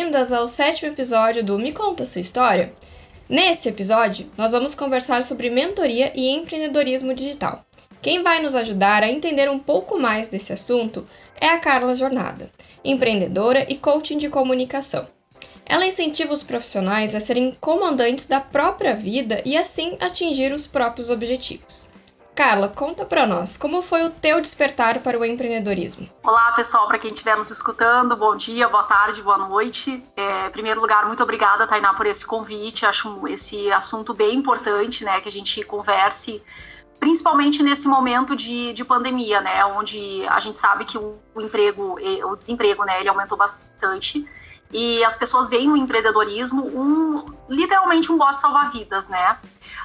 bem-vindas ao sétimo episódio do Me Conta Sua História. Nesse episódio, nós vamos conversar sobre mentoria e empreendedorismo digital. Quem vai nos ajudar a entender um pouco mais desse assunto é a Carla Jornada, empreendedora e coaching de comunicação. Ela incentiva os profissionais a serem comandantes da própria vida e assim atingir os próprios objetivos. Carla, conta para nós, como foi o teu despertar para o empreendedorismo? Olá, pessoal, para quem estiver nos escutando, bom dia, boa tarde, boa noite. É, em primeiro lugar, muito obrigada, Tainá, por esse convite. Acho esse assunto bem importante, né, que a gente converse, principalmente nesse momento de, de pandemia, né, onde a gente sabe que o, o emprego, o desemprego, né, ele aumentou bastante e as pessoas veem o empreendedorismo um literalmente um bote salva-vidas, né?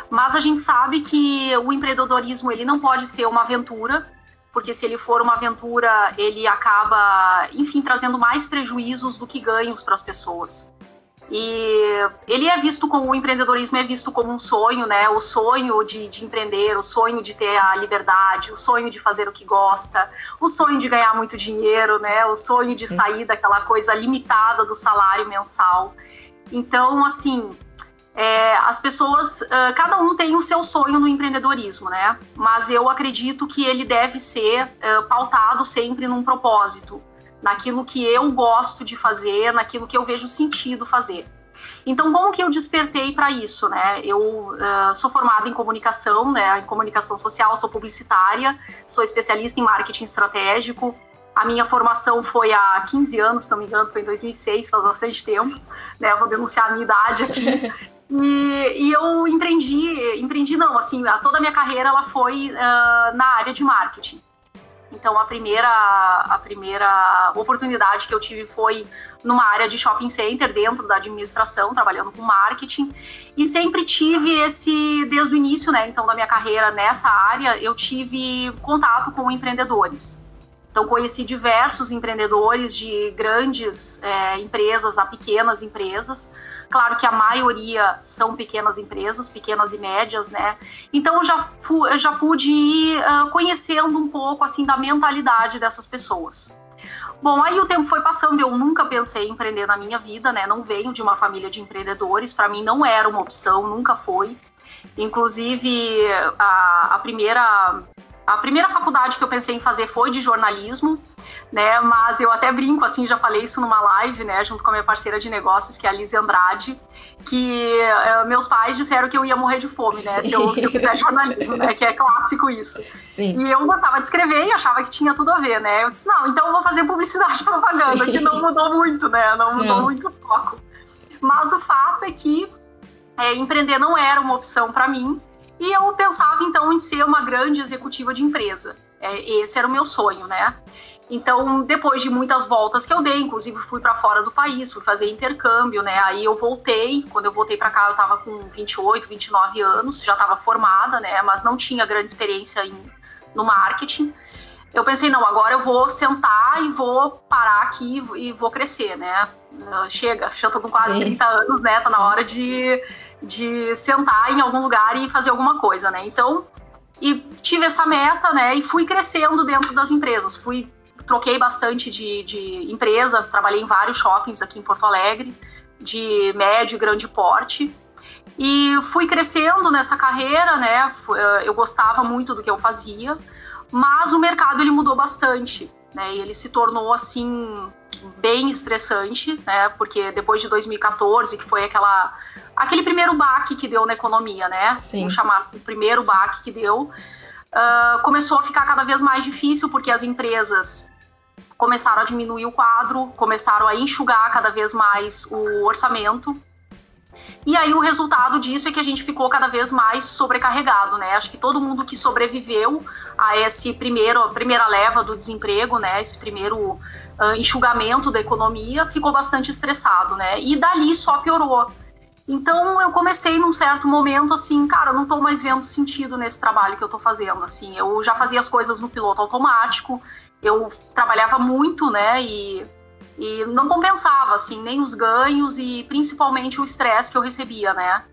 Mas a gente sabe que o empreendedorismo ele não pode ser uma aventura, porque se ele for uma aventura, ele acaba, enfim, trazendo mais prejuízos do que ganhos para as pessoas. E ele é visto como o empreendedorismo é visto como um sonho, né? O sonho de, de, empreender, o sonho de ter a liberdade, o sonho de fazer o que gosta, o sonho de ganhar muito dinheiro, né? O sonho de sair daquela coisa limitada do salário mensal. Então, assim, é, as pessoas, uh, cada um tem o seu sonho no empreendedorismo, né? Mas eu acredito que ele deve ser uh, pautado sempre num propósito naquilo que eu gosto de fazer, naquilo que eu vejo sentido fazer. Então, como que eu despertei para isso, né? Eu uh, sou formada em comunicação, né? Em comunicação social, sou publicitária, sou especialista em marketing estratégico. A minha formação foi há 15 anos, se não me engano, foi em 2006, faz bastante tempo, né? Eu vou denunciar a minha idade aqui. E, e, eu empreendi, empreendi não, assim, toda a minha carreira ela foi uh, na área de marketing. Então a primeira a primeira oportunidade que eu tive foi numa área de shopping center dentro da administração, trabalhando com marketing, e sempre tive esse desde o início, né, então da minha carreira nessa área, eu tive contato com empreendedores. Então conheci diversos empreendedores de grandes é, empresas a pequenas empresas Claro que a maioria são pequenas empresas, pequenas e médias, né? Então eu já, eu já pude ir uh, conhecendo um pouco assim da mentalidade dessas pessoas. Bom, aí o tempo foi passando, eu nunca pensei em empreender na minha vida, né? Não venho de uma família de empreendedores, para mim não era uma opção, nunca foi. Inclusive, a, a, primeira, a primeira faculdade que eu pensei em fazer foi de jornalismo né? Mas eu até brinco, assim, já falei isso numa live, né, junto com a minha parceira de negócios, que é a Liz Andrade, que uh, meus pais disseram que eu ia morrer de fome, né, se eu, se eu fizer jornalismo, né, que é clássico isso. Sim. E eu gostava de escrever e achava que tinha tudo a ver, né? Eu disse, não, então eu vou fazer publicidade e propaganda, Sim. que não mudou muito, né, não mudou não. muito o foco. Mas o fato é que é, empreender não era uma opção para mim, e eu pensava então em ser uma grande executiva de empresa. É, esse era o meu sonho, né? Então, depois de muitas voltas que eu dei, inclusive fui para fora do país, fui fazer intercâmbio, né? Aí eu voltei, quando eu voltei para cá eu estava com 28, 29 anos, já estava formada, né? Mas não tinha grande experiência em, no marketing. Eu pensei, não, agora eu vou sentar e vou parar aqui e vou crescer, né? Ah, chega, já tô com quase Sim. 30 anos, né? Tá na hora de, de sentar em algum lugar e fazer alguma coisa, né? Então, e tive essa meta, né? E fui crescendo dentro das empresas, fui troquei bastante de, de empresa, trabalhei em vários shoppings aqui em Porto Alegre, de médio e grande porte. E fui crescendo nessa carreira, né? Eh, eu gostava muito do que eu fazia, mas o mercado ele mudou bastante, né? E ele se tornou assim bem estressante, né? Porque depois de 2014, que foi aquela aquele primeiro baque que deu na economia, né? Sim. Vamos chamar assim, o primeiro baque que deu, uh, começou a ficar cada vez mais difícil porque as empresas começaram a diminuir o quadro, começaram a enxugar cada vez mais o orçamento. E aí o resultado disso é que a gente ficou cada vez mais sobrecarregado, né? Acho que todo mundo que sobreviveu a esse primeiro, a primeira leva do desemprego, né? Esse primeiro uh, enxugamento da economia ficou bastante estressado, né? E dali só piorou. Então eu comecei num certo momento assim, cara, não tô mais vendo sentido nesse trabalho que eu tô fazendo, assim. Eu já fazia as coisas no piloto automático, eu trabalhava muito, né? E, e não compensava, assim, nem os ganhos e principalmente o estresse que eu recebia, né?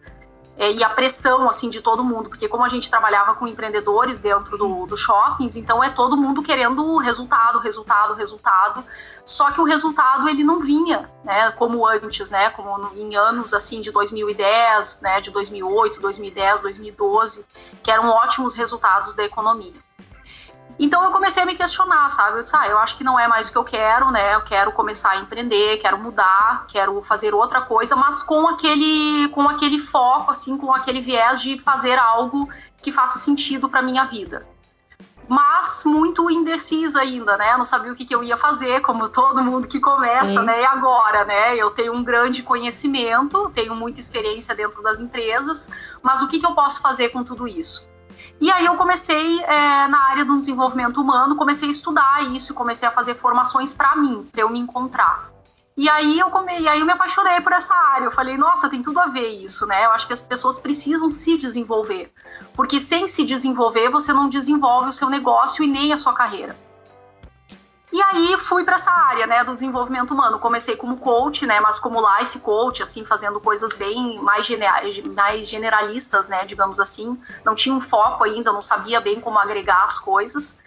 é, e a pressão assim de todo mundo, porque como a gente trabalhava com empreendedores dentro do, do shoppings, então é todo mundo querendo resultado, resultado, resultado. Só que o resultado ele não vinha, né, como antes, né, como em anos assim de 2010, né, de 2008, 2010, 2012, que eram ótimos resultados da economia. Então eu comecei a me questionar, sabe? Eu disse, ah, eu acho que não é mais o que eu quero, né? Eu quero começar a empreender, quero mudar, quero fazer outra coisa, mas com aquele, com aquele foco, assim, com aquele viés de fazer algo que faça sentido para minha vida. Mas muito indecisa ainda, né? Eu não sabia o que, que eu ia fazer, como todo mundo que começa, Sim. né? E agora, né? Eu tenho um grande conhecimento, tenho muita experiência dentro das empresas, mas o que, que eu posso fazer com tudo isso? E aí eu comecei é, na área do desenvolvimento humano, comecei a estudar isso, comecei a fazer formações para mim, para eu me encontrar. E aí eu come... e aí eu me apaixonei por essa área. Eu falei, nossa, tem tudo a ver isso, né? Eu acho que as pessoas precisam se desenvolver, porque sem se desenvolver você não desenvolve o seu negócio e nem a sua carreira. E aí fui para essa área, né, do desenvolvimento humano. Comecei como coach, né, mas como life coach, assim, fazendo coisas bem mais, mais generalistas, né, digamos assim. Não tinha um foco ainda, não sabia bem como agregar as coisas.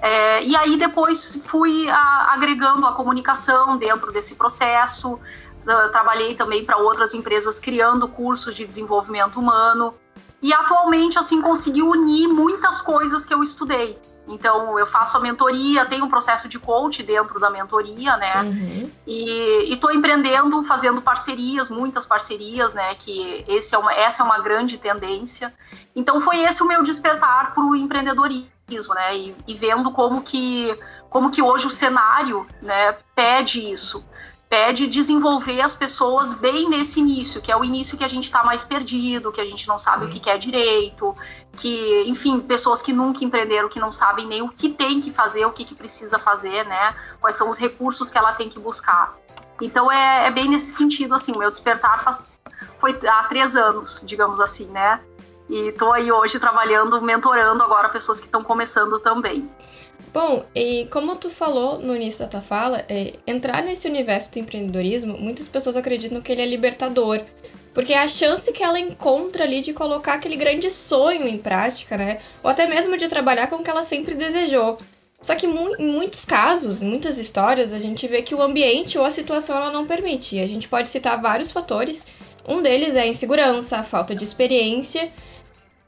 É, e aí depois fui a, agregando a comunicação dentro desse processo. Uh, trabalhei também para outras empresas criando cursos de desenvolvimento humano. E atualmente, assim, consegui unir muitas coisas que eu estudei. Então, eu faço a mentoria, tenho um processo de coach dentro da mentoria, né? Uhum. E estou empreendendo, fazendo parcerias, muitas parcerias, né? Que esse é uma, essa é uma grande tendência. Então, foi esse o meu despertar para o empreendedorismo, né? E, e, vendo como que, como que hoje o cenário né, pede isso pede desenvolver as pessoas bem nesse início, que é o início que a gente está mais perdido, que a gente não sabe o que quer direito, que, enfim, pessoas que nunca empreenderam, que não sabem nem o que tem que fazer, o que, que precisa fazer, né? Quais são os recursos que ela tem que buscar. Então é, é bem nesse sentido, assim, o meu despertar faz, foi há três anos, digamos assim, né? E estou aí hoje trabalhando, mentorando agora pessoas que estão começando também. Bom, e como tu falou no início da tua fala, é, entrar nesse universo do empreendedorismo, muitas pessoas acreditam que ele é libertador. Porque é a chance que ela encontra ali de colocar aquele grande sonho em prática, né? Ou até mesmo de trabalhar com o que ela sempre desejou. Só que mu em muitos casos, em muitas histórias, a gente vê que o ambiente ou a situação ela não permite. A gente pode citar vários fatores. Um deles é a insegurança, a falta de experiência,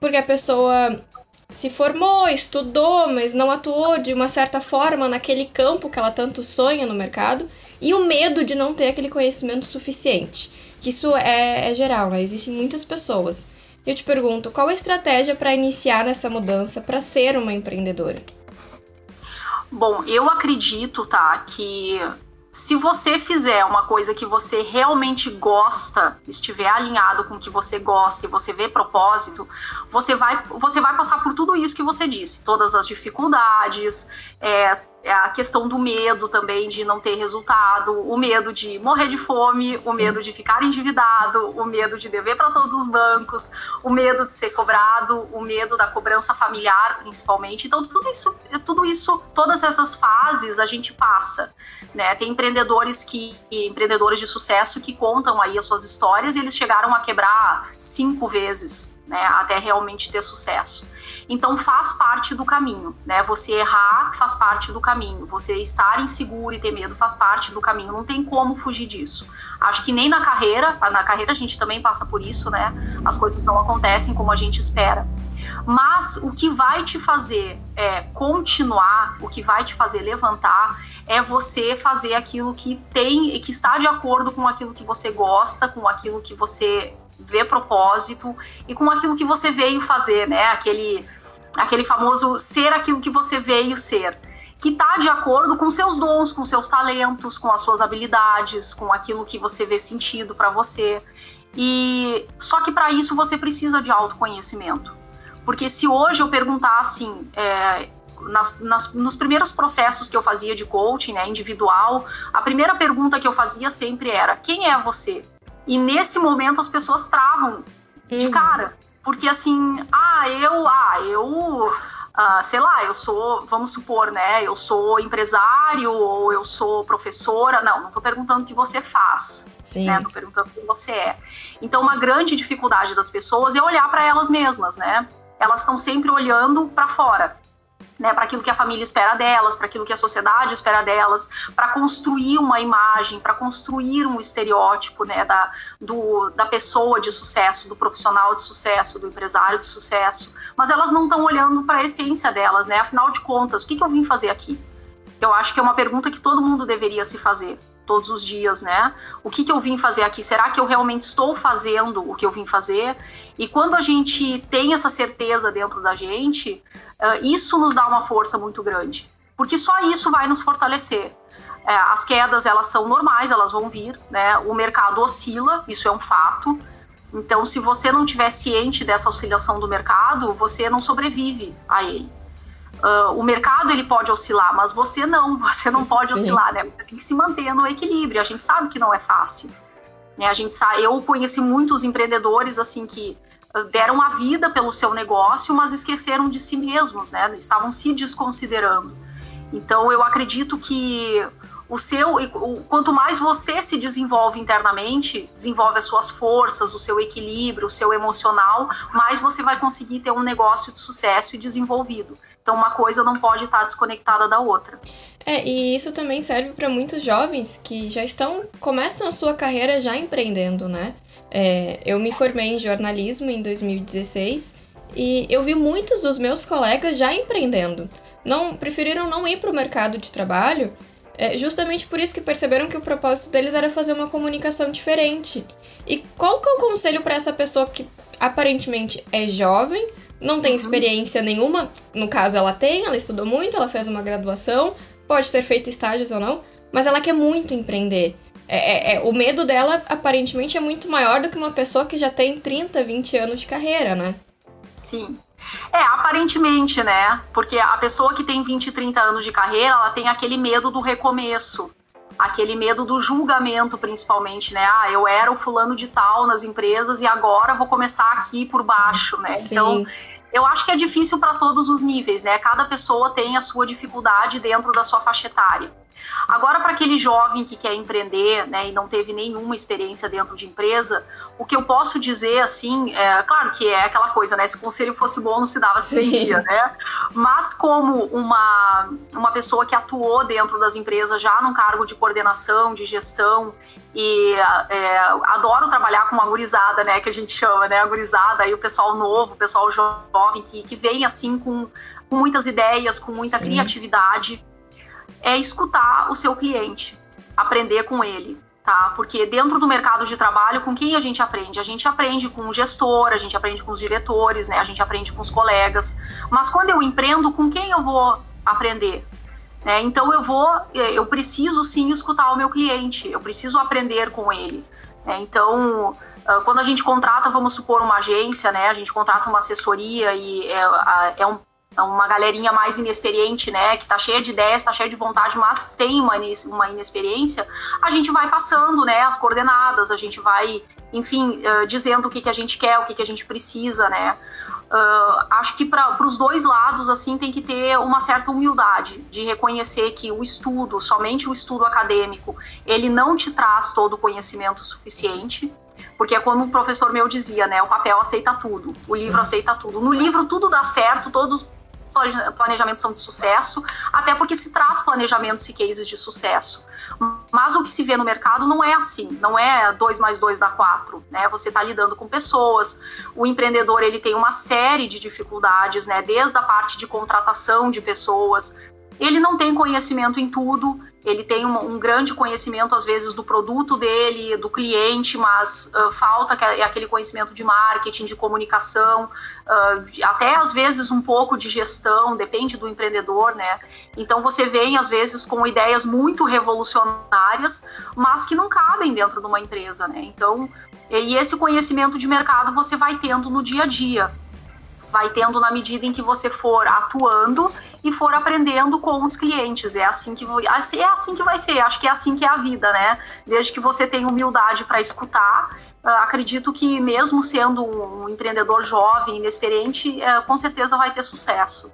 porque a pessoa se formou, estudou, mas não atuou de uma certa forma naquele campo que ela tanto sonha no mercado, e o medo de não ter aquele conhecimento suficiente. Que isso é, é geral, né? Existem muitas pessoas. Eu te pergunto, qual a estratégia para iniciar nessa mudança para ser uma empreendedora? Bom, eu acredito, tá, que se você fizer uma coisa que você realmente gosta, estiver alinhado com o que você gosta e você vê propósito, você vai, você vai passar por tudo isso que você disse, todas as dificuldades, é, a questão do medo também de não ter resultado, o medo de morrer de fome, o medo de ficar endividado, o medo de dever para todos os bancos, o medo de ser cobrado, o medo da cobrança familiar, principalmente. Então, tudo isso, tudo isso, todas essas fases a gente passa. Né? Tem empreendedores que empreendedores de sucesso que contam aí as suas histórias e eles chegaram a quebrar cinco vezes, né, até realmente ter sucesso. Então faz parte do caminho, né? Você errar faz parte do caminho, você estar inseguro e ter medo faz parte do caminho, não tem como fugir disso. Acho que nem na carreira, na carreira a gente também passa por isso, né? As coisas não acontecem como a gente espera. Mas o que vai te fazer é, continuar, o que vai te fazer levantar, é você fazer aquilo que tem, que está de acordo com aquilo que você gosta, com aquilo que você vê propósito e com aquilo que você veio fazer, né? Aquele aquele famoso ser aquilo que você veio ser, que está de acordo com seus dons, com seus talentos, com as suas habilidades, com aquilo que você vê sentido para você. E só que para isso você precisa de autoconhecimento, porque se hoje eu perguntar assim, é, nas, nas, nos primeiros processos que eu fazia de coaching, né, individual, a primeira pergunta que eu fazia sempre era: quem é você? E nesse momento as pessoas travam de uhum. cara porque assim, ah, eu, ah, eu Uh, sei lá, eu sou, vamos supor, né? Eu sou empresário ou eu sou professora. Não, não estou perguntando o que você faz. Sim. Né? Tô perguntando o que você é. Então, uma grande dificuldade das pessoas é olhar para elas mesmas, né? Elas estão sempre olhando para fora né, para aquilo que a família espera delas, para aquilo que a sociedade espera delas, para construir uma imagem, para construir um estereótipo né, da, do, da pessoa de sucesso, do profissional de sucesso, do empresário de sucesso. Mas elas não estão olhando para a essência delas, né? Afinal de contas, o que, que eu vim fazer aqui? Eu acho que é uma pergunta que todo mundo deveria se fazer todos os dias, né? O que, que eu vim fazer aqui? Será que eu realmente estou fazendo o que eu vim fazer? E quando a gente tem essa certeza dentro da gente, uh, isso nos dá uma força muito grande, porque só isso vai nos fortalecer. É, as quedas elas são normais, elas vão vir, né? O mercado oscila, isso é um fato. Então, se você não tiver ciente dessa oscilação do mercado, você não sobrevive a ele. Uh, o mercado ele pode oscilar, mas você não, você não pode Sim. oscilar, né? Você tem que se manter no equilíbrio. A gente sabe que não é fácil. Né? A gente sabe, eu conheci muitos empreendedores assim que ah, deram a vida pelo seu negócio, mas esqueceram de si mesmos, né? Estavam se desconsiderando. Então eu acredito que o seu, quanto mais você se desenvolve internamente, desenvolve as suas forças, o seu equilíbrio, o seu emocional, mais você vai conseguir ter um negócio de sucesso e desenvolvido. Então, uma coisa não pode estar desconectada da outra. É, e isso também serve para muitos jovens que já estão, começam a sua carreira já empreendendo, né? É, eu me formei em jornalismo em 2016 e eu vi muitos dos meus colegas já empreendendo. Não preferiram não ir para o mercado de trabalho, é, justamente por isso que perceberam que o propósito deles era fazer uma comunicação diferente. E qual que é o conselho para essa pessoa que aparentemente é jovem, não tem experiência nenhuma. No caso, ela tem, ela estudou muito, ela fez uma graduação, pode ter feito estágios ou não, mas ela quer muito empreender. É, é, é, o medo dela, aparentemente, é muito maior do que uma pessoa que já tem 30, 20 anos de carreira, né? Sim. É, aparentemente, né? Porque a pessoa que tem 20, 30 anos de carreira, ela tem aquele medo do recomeço. Aquele medo do julgamento, principalmente, né? Ah, eu era o fulano de tal nas empresas e agora vou começar aqui por baixo, né? Sim. Então, eu acho que é difícil para todos os níveis, né? Cada pessoa tem a sua dificuldade dentro da sua faixa etária. Agora, para aquele jovem que quer empreender né, e não teve nenhuma experiência dentro de empresa, o que eu posso dizer, assim, é claro que é aquela coisa, né? Se o conselho fosse bom, não se dava se vendia, né? Mas como uma, uma pessoa que atuou dentro das empresas já num cargo de coordenação, de gestão, e é, adoro trabalhar com uma gurizada, né? Que a gente chama, né? A gurizada, aí o pessoal novo, o pessoal jovem, que, que vem assim com, com muitas ideias, com muita Sim. criatividade é escutar o seu cliente, aprender com ele, tá? Porque dentro do mercado de trabalho, com quem a gente aprende? A gente aprende com o gestor, a gente aprende com os diretores, né? A gente aprende com os colegas. Mas quando eu empreendo, com quem eu vou aprender? Né? Então eu vou, eu preciso sim escutar o meu cliente, eu preciso aprender com ele. Né? Então ah, quando a gente contrata, vamos supor, uma agência, né? A gente contrata uma assessoria e é, é um então, uma galerinha mais inexperiente, né, que tá cheia de ideias, tá cheia de vontade, mas tem uma, uma inexperiência, a gente vai passando, né, as coordenadas, a gente vai, enfim, uh, dizendo o que, que a gente quer, o que, que a gente precisa, né. Uh, acho que para os dois lados, assim, tem que ter uma certa humildade de reconhecer que o estudo, somente o estudo acadêmico, ele não te traz todo o conhecimento suficiente, porque é como o professor meu dizia, né? O papel aceita tudo, o livro aceita tudo. No livro tudo dá certo, todos os planejamentos são de sucesso, até porque se traz planejamentos e cases de sucesso. Mas o que se vê no mercado não é assim, não é 2 mais 2 dá 4, né? Você está lidando com pessoas, o empreendedor ele tem uma série de dificuldades, né? Desde a parte de contratação de pessoas, ele não tem conhecimento em tudo, ele tem um, um, grande conhecimento, às vezes, do produto dele, do cliente, mas uh, falta aquele conhecimento de marketing, de comunicação, uh, até às vezes um pouco de gestão, depende do empreendedor, né? Então você vem, às vezes, com ideias muito revolucionárias, mas que não cabem dentro de uma empresa, né? Então, e esse conhecimento de mercado você vai tendo no dia a dia vai tendo na medida em que você for atuando e for aprendendo com os clientes. É assim que é assim que vai ser. Acho que é assim que é a vida, né? Desde que você tenha humildade para escutar, ah, acredito que mesmo sendo um empreendedor jovem, inexperiente, é, com certeza vai ter sucesso.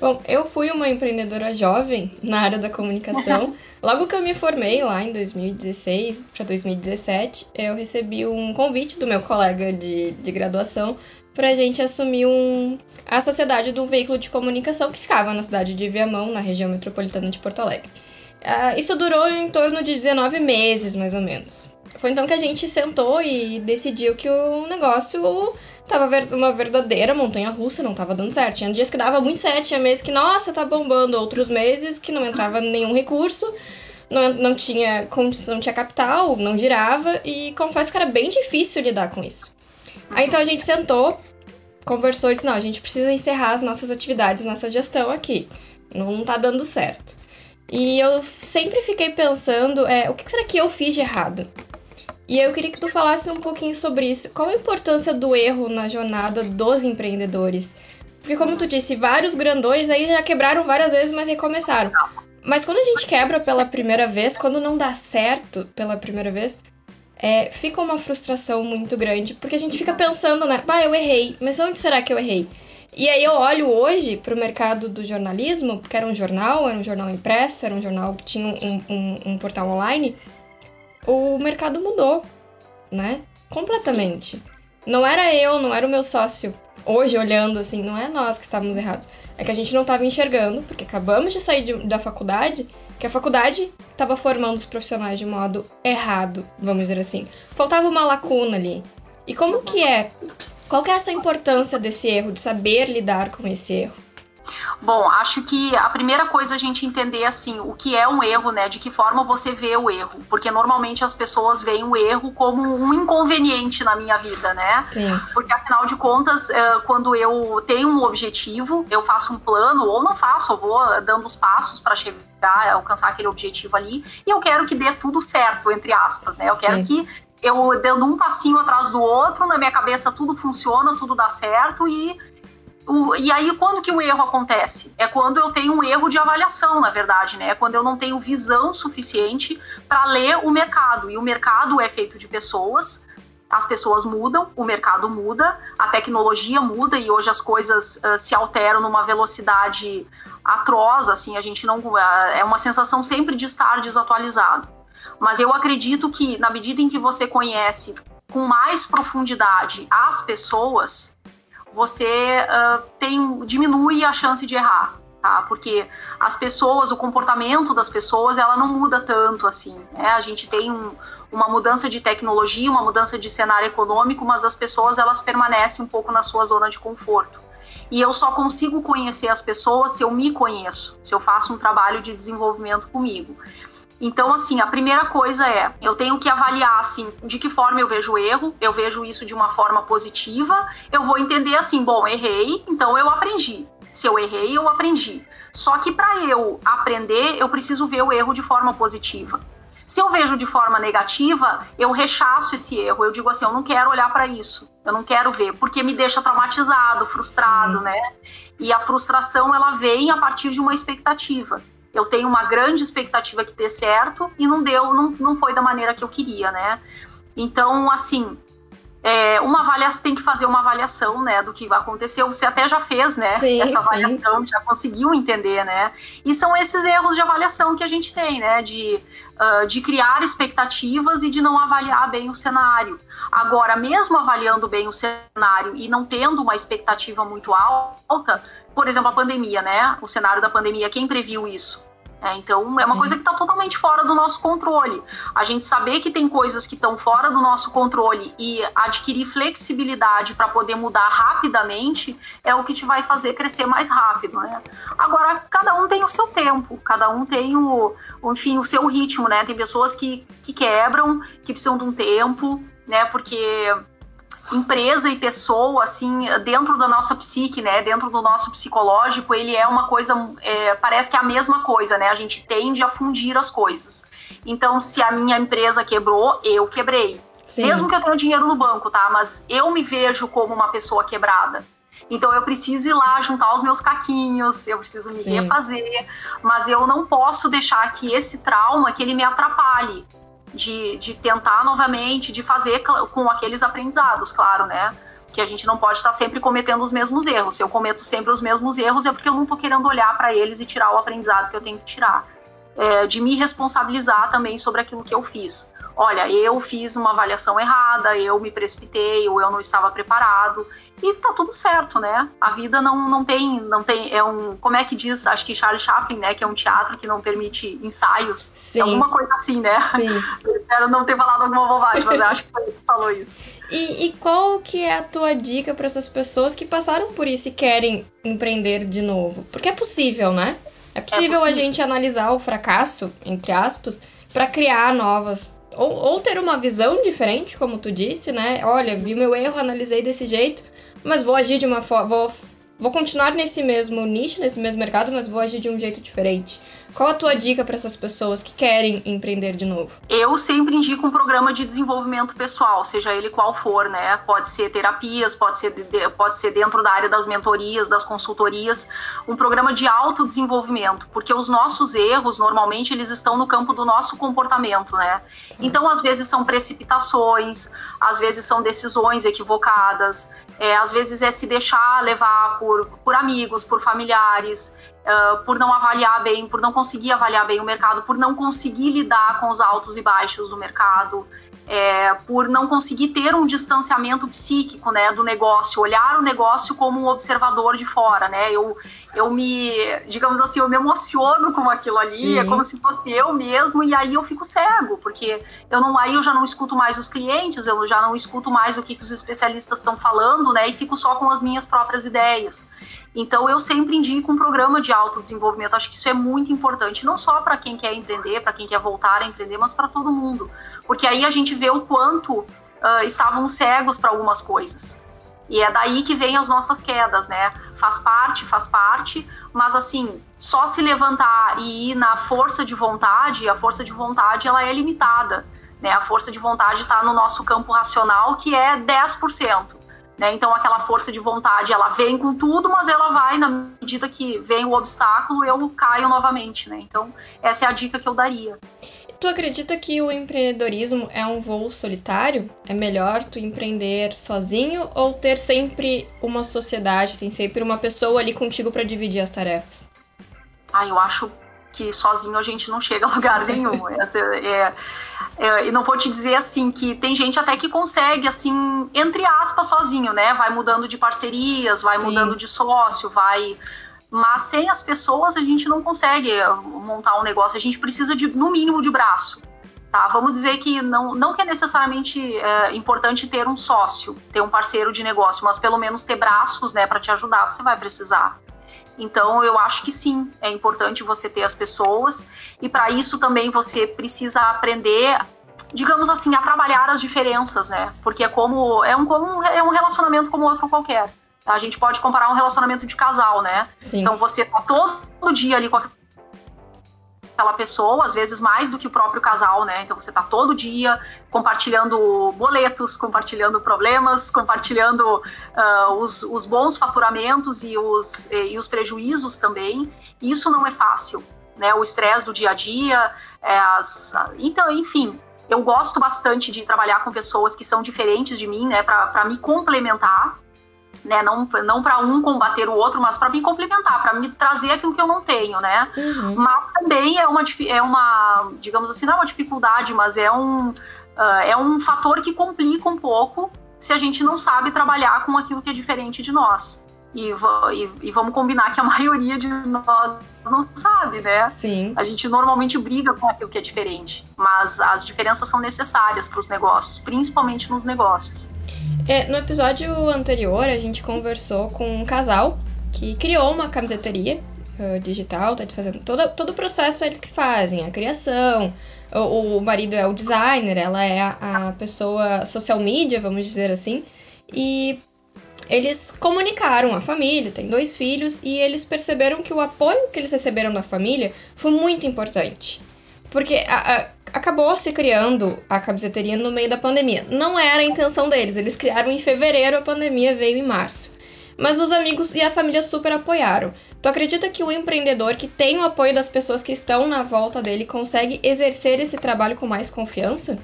Bom, eu fui uma empreendedora jovem na área da comunicação. Logo que eu me formei, lá em 2016 para 2017, eu recebi um convite do meu colega de, de graduação para a gente assumir um, a sociedade de um veículo de comunicação que ficava na cidade de Viamão, na região metropolitana de Porto Alegre. Uh, isso durou em torno de 19 meses, mais ou menos. Foi então que a gente sentou e decidiu que o negócio tava uma verdadeira montanha russa, não tava dando certo. Tinha dias que dava muito certo, tinha meses que, nossa, tá bombando, outros meses que não entrava nenhum recurso, não, não tinha condição, não tinha capital, não girava, e confesso que era bem difícil lidar com isso. Aí então a gente sentou, conversou e disse, não, a gente precisa encerrar as nossas atividades, nossa gestão aqui. Não tá dando certo. E eu sempre fiquei pensando, é, o que será que eu fiz de errado? E eu queria que tu falasse um pouquinho sobre isso. Qual a importância do erro na jornada dos empreendedores? Porque, como tu disse, vários grandões aí já quebraram várias vezes, mas recomeçaram. Mas quando a gente quebra pela primeira vez, quando não dá certo pela primeira vez, é, fica uma frustração muito grande, porque a gente fica pensando, né? Bah, eu errei, mas onde será que eu errei? E aí eu olho hoje para o mercado do jornalismo, porque era um jornal, era um jornal impresso, era um jornal que tinha um, um, um portal online, o mercado mudou, né? Completamente. Sim. Não era eu, não era o meu sócio. Hoje, olhando assim, não é nós que estávamos errados. É que a gente não estava enxergando, porque acabamos de sair de, da faculdade, que a faculdade estava formando os profissionais de modo errado, vamos dizer assim. Faltava uma lacuna ali. E como que é? Qual que é essa importância desse erro, de saber lidar com esse erro? Bom, acho que a primeira coisa a gente entender assim o que é um erro, né? De que forma você vê o erro, porque normalmente as pessoas veem o erro como um inconveniente na minha vida, né? Sim. Porque afinal de contas, eh, quando eu tenho um objetivo, eu faço um plano ou não faço, eu vou dando os passos para chegar alcançar aquele objetivo ali, e eu quero que dê tudo certo, entre aspas, né? Eu quero Sim. que eu dando um passinho atrás do outro, na minha cabeça tudo funciona, tudo dá certo e o, e aí, quando que o erro acontece? É quando eu tenho um erro de avaliação, na verdade, né? É quando eu não tenho visão suficiente para ler o mercado. E o mercado é feito de pessoas, as pessoas mudam, o mercado muda, a tecnologia muda e hoje as coisas uh, se alteram numa velocidade atroz, assim, a gente não. Uh, é uma sensação sempre de estar desatualizado. Mas eu acredito que, na medida em que você conhece com mais profundidade as pessoas, você uh, tem diminui a chance de errar, tá? Porque as pessoas, o comportamento das pessoas, ela não muda tanto assim, né? A gente tem um, uma mudança de tecnologia, uma mudança de cenário econômico, mas as pessoas elas permanecem um pouco na sua zona de conforto. E eu só consigo conhecer as pessoas se eu me conheço, se eu faço um trabalho de desenvolvimento comigo. Então, assim, a primeira coisa é, eu tenho que avaliar, assim, de que forma eu vejo o erro, eu vejo isso de uma forma positiva, eu vou entender assim, bom, errei, então eu aprendi. Se eu errei, eu aprendi. Só que para eu aprender, eu preciso ver o erro de forma positiva. Se eu vejo de forma negativa, eu rechaço esse erro. Eu digo assim, eu não quero olhar para isso. Eu não quero ver, porque me deixa traumatizado, frustrado, né? E a frustração ela vem a partir de uma expectativa eu tenho uma grande expectativa que dê certo e não deu, não, não foi da maneira que eu queria, né? Então, assim, é, uma avaliação tem que fazer uma avaliação, né, do que aconteceu. Você até já fez, né, sim, essa avaliação, sim. já conseguiu entender, né? E são esses erros de avaliação que a gente tem, né, de, uh, de criar expectativas e de não avaliar bem o cenário. Agora, mesmo avaliando bem o cenário e não tendo uma expectativa muito alta, por exemplo, a pandemia, né? O cenário da pandemia, quem previu isso? É, então, é uma coisa que está totalmente fora do nosso controle. A gente saber que tem coisas que estão fora do nosso controle e adquirir flexibilidade para poder mudar rapidamente é o que te vai fazer crescer mais rápido, né? Agora, cada um tem o seu tempo, cada um tem o, enfim, o seu ritmo, né? Tem pessoas que, que quebram, que precisam de um tempo, né? Porque empresa e pessoa, assim, dentro da nossa psique, né, dentro do nosso psicológico, ele é uma coisa, é, parece que é a mesma coisa, né, a gente tende a fundir as coisas. Então, se a minha empresa quebrou, eu quebrei. Sim. Mesmo que eu tenha dinheiro no banco, tá, mas eu me vejo como uma pessoa quebrada. Então eu preciso ir lá juntar os meus caquinhos, eu preciso me Sim. refazer, mas eu não posso deixar que esse trauma que ele me atrapalhe de, de tentar novamente, de fazer com aqueles aprendizados, claro, né? que a gente não pode estar sempre cometendo os mesmos erros. Se eu cometo sempre os mesmos erros, é porque eu não estou querendo olhar para eles e tirar o aprendizado que eu tenho que tirar. É, de me responsabilizar também sobre aquilo que eu fiz. Olha, eu fiz uma avaliação errada, eu me precipitei, ou eu não estava preparado, e tá tudo certo, né? A vida não, não tem, não tem, é um, como é que diz, acho que Charlie Chaplin, né, que é um teatro que não permite ensaios, Sim. é alguma coisa assim, né? Sim. Eu espero não ter falado alguma bobagem, mas eu acho que foi ele que falou isso. E, e qual que é a tua dica para essas pessoas que passaram por isso e querem empreender de novo? Porque é possível, né? É possível, é possível. a gente analisar o fracasso, entre aspas, para criar novas ou, ou, ter uma visão diferente, como tu disse, né? Olha, vi meu erro, analisei desse jeito, mas vou agir de uma forma. Vou, vou continuar nesse mesmo nicho, nesse mesmo mercado, mas vou agir de um jeito diferente. Qual a tua dica para essas pessoas que querem empreender de novo? Eu sempre indico um programa de desenvolvimento pessoal, seja ele qual for, né? Pode ser terapias, pode ser, pode ser dentro da área das mentorias, das consultorias, um programa de autodesenvolvimento, porque os nossos erros, normalmente, eles estão no campo do nosso comportamento, né? Então, às vezes são precipitações, às vezes são decisões equivocadas, é, às vezes é se deixar levar por, por amigos, por familiares, uh, por não avaliar bem, por não conseguir avaliar bem o mercado, por não conseguir lidar com os altos e baixos do mercado, é, por não conseguir ter um distanciamento psíquico né, do negócio, olhar o negócio como um observador de fora, né? Eu, eu me, digamos assim, eu me emociono com aquilo ali, Sim. é como se fosse eu mesmo, e aí eu fico cego, porque eu não, aí eu já não escuto mais os clientes, eu já não escuto mais o que, que os especialistas estão falando, né? E fico só com as minhas próprias ideias. Então, eu sempre indico um programa de autodesenvolvimento. Acho que isso é muito importante, não só para quem quer empreender, para quem quer voltar a empreender, mas para todo mundo. Porque aí a gente vê o quanto uh, estavam cegos para algumas coisas. E é daí que vem as nossas quedas, né? Faz parte, faz parte, mas assim, só se levantar e ir na força de vontade, a força de vontade ela é limitada. Né? A força de vontade está no nosso campo racional, que é 10%. Né? Então, aquela força de vontade, ela vem com tudo, mas ela vai, na medida que vem o obstáculo, eu caio novamente. Né? Então, essa é a dica que eu daria. Tu acredita que o empreendedorismo é um voo solitário? É melhor tu empreender sozinho ou ter sempre uma sociedade, tem sempre uma pessoa ali contigo para dividir as tarefas? Ah, eu acho que sozinho a gente não chega a lugar nenhum. Essa é, é, e não vou te dizer assim que tem gente até que consegue assim entre aspas sozinho, né? Vai mudando de parcerias, vai Sim. mudando de sócio, vai mas sem as pessoas a gente não consegue montar um negócio. A gente precisa de no mínimo de braço. Tá, vamos dizer que não, não que é necessariamente é, importante ter um sócio, ter um parceiro de negócio, mas pelo menos ter braços, né, para te ajudar, você vai precisar. Então, eu acho que sim, é importante você ter as pessoas e para isso também você precisa aprender, digamos assim, a trabalhar as diferenças, né? Porque é como é um, como, é um relacionamento como outro qualquer. A gente pode comparar um relacionamento de casal, né? Sim. Então você tá todo dia ali com aquela pessoa, às vezes mais do que o próprio casal, né? Então você tá todo dia compartilhando boletos, compartilhando problemas, compartilhando uh, os, os, bons faturamentos e os, e os prejuízos também. Isso não é fácil, né? O estresse do dia a dia, é as... então, enfim. Eu gosto bastante de trabalhar com pessoas que são diferentes de mim, né, para me complementar, né? Não, não para um combater o outro, mas para me complementar, para me trazer aquilo que eu não tenho, né? Uhum. Mas também é uma, é uma, digamos assim, não é uma dificuldade, mas é um, uh, é um fator que complica um pouco se a gente não sabe trabalhar com aquilo que é diferente de nós. E, e, e, vamos combinar que a maioria de nós não sabe, né? Sim. A gente normalmente briga com aquilo que é diferente, mas as diferenças são necessárias para os negócios, principalmente nos negócios. É, no episódio anterior, a gente conversou com um casal que criou uma camiseteria uh, digital, tá fazendo todo, todo o processo eles que fazem, a criação. O, o marido é o designer, ela é a, a pessoa social media, vamos dizer assim. E eles comunicaram a família, tem dois filhos, e eles perceberam que o apoio que eles receberam da família foi muito importante. Porque a, a, acabou se criando a camiseteria no meio da pandemia. Não era a intenção deles, eles criaram em fevereiro, a pandemia veio em março. Mas os amigos e a família super apoiaram. Tu acredita que o empreendedor que tem o apoio das pessoas que estão na volta dele consegue exercer esse trabalho com mais confiança?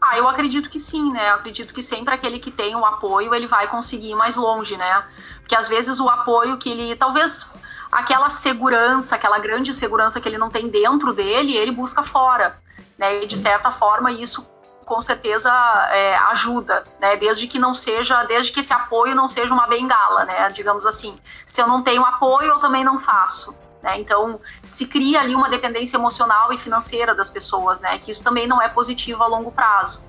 Ah, eu acredito que sim, né? Eu acredito que sempre aquele que tem o apoio, ele vai conseguir ir mais longe, né? Porque às vezes o apoio que ele, talvez aquela segurança, aquela grande segurança que ele não tem dentro dele, ele busca fora, né? E de certa forma isso com certeza é, ajuda, né? Desde que não seja, desde que esse apoio não seja uma bengala, né? Digamos assim, se eu não tenho apoio, eu também não faço. Né? Então, se cria ali uma dependência emocional e financeira das pessoas, né? que isso também não é positivo a longo prazo.